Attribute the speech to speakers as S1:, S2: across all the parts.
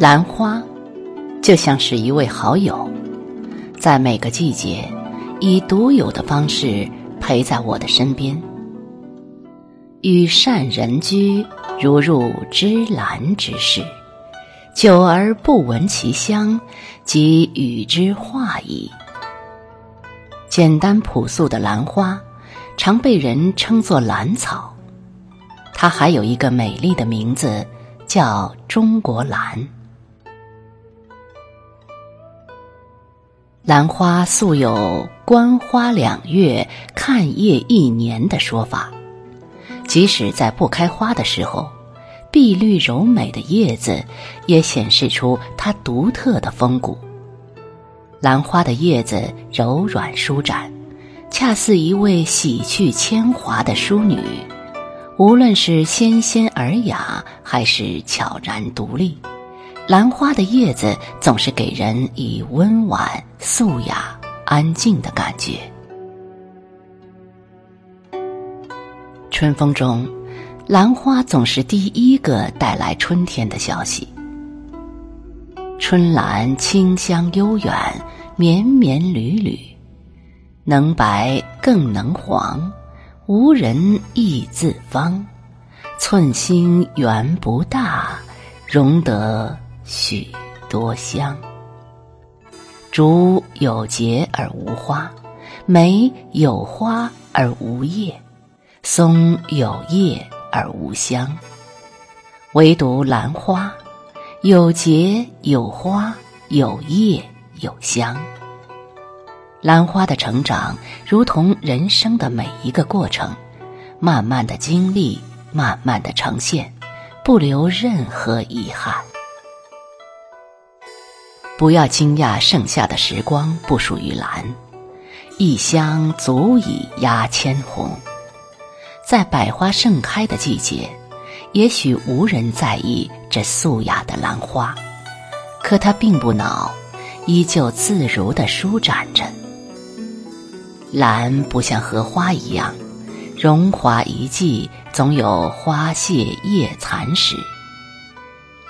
S1: 兰花，就像是一位好友，在每个季节，以独有的方式陪在我的身边。与善人居，如入芝兰之室，久而不闻其香，即与之化矣。简单朴素的兰花，常被人称作兰草。它还有一个美丽的名字，叫中国兰。兰花素有“观花两月，看叶一年”的说法。即使在不开花的时候，碧绿柔美的叶子也显示出它独特的风骨。兰花的叶子柔软舒展，恰似一位洗去铅华的淑女。无论是纤纤尔雅，还是悄然独立，兰花的叶子总是给人以温婉、素雅、安静的感觉。春风中，兰花总是第一个带来春天的消息。春兰清香悠远，绵绵缕缕，能白更能黄。无人亦自芳，寸心圆不大，容得许多香。竹有节而无花，梅有花而无叶，松有叶而无香。唯独兰花，有节有花有叶有香。兰花的成长，如同人生的每一个过程，慢慢的经历，慢慢的呈现，不留任何遗憾。不要惊讶剩下的时光不属于兰，一香足以压千红。在百花盛开的季节，也许无人在意这素雅的兰花，可它并不恼，依旧自如的舒展着。兰不像荷花一样，荣华一季总有花谢叶残时。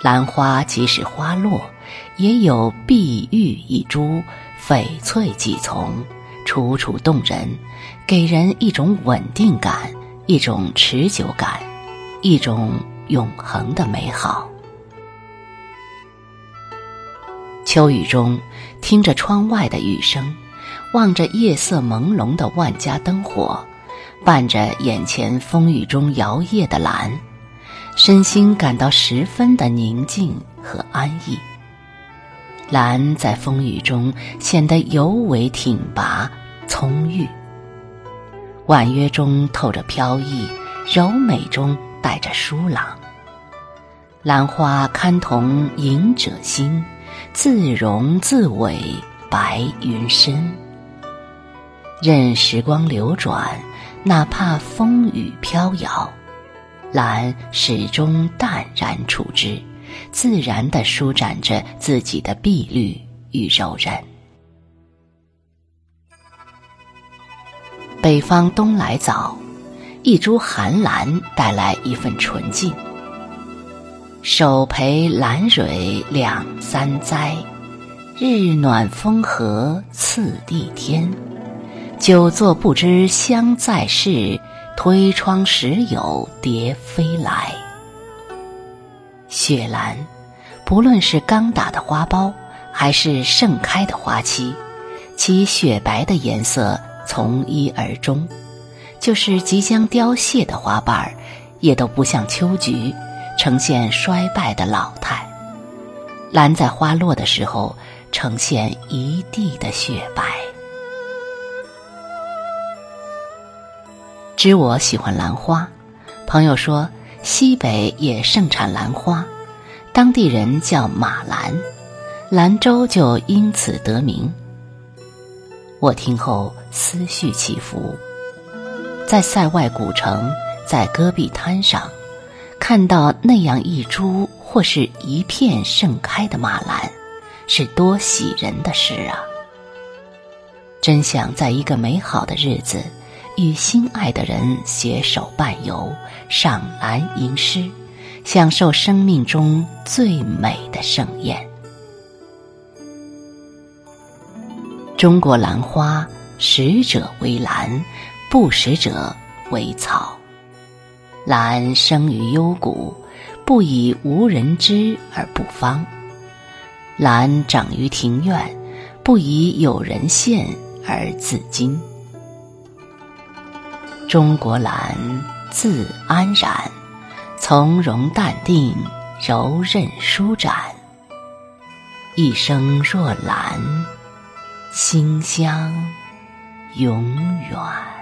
S1: 兰花即使花落，也有碧玉一株，翡翠几丛，楚楚动人，给人一种稳定感，一种持久感，一种永恒的美好。秋雨中，听着窗外的雨声。望着夜色朦胧的万家灯火，伴着眼前风雨中摇曳的兰，身心感到十分的宁静和安逸。兰在风雨中显得尤为挺拔葱郁，婉约中透着飘逸，柔美中带着疏朗。兰花堪同隐者心，自容自委白云深。任时光流转，哪怕风雨飘摇，兰始终淡然处之，自然的舒展着自己的碧绿与柔韧。北方冬来早，一株寒兰带来一份纯净。手培兰蕊两三栽，日暖风和次第天。久坐不知香在室，推窗时有蝶飞来。雪兰，不论是刚打的花苞，还是盛开的花期，其雪白的颜色从一而终，就是即将凋谢的花瓣儿，也都不像秋菊，呈现衰败的老态。兰在花落的时候，呈现一地的雪白。知我喜欢兰花，朋友说西北也盛产兰花，当地人叫马兰，兰州就因此得名。我听后思绪起伏，在塞外古城，在戈壁滩上，看到那样一株或是一片盛开的马兰，是多喜人的事啊！真想在一个美好的日子。与心爱的人携手伴游，赏兰吟诗，享受生命中最美的盛宴。中国兰花，食者为兰，不食者为草。兰生于幽谷，不以无人知而不芳；兰长于庭院，不以有人见而自矜。中国兰，自安然，从容淡定，柔韧舒展，一生若兰，馨香永远。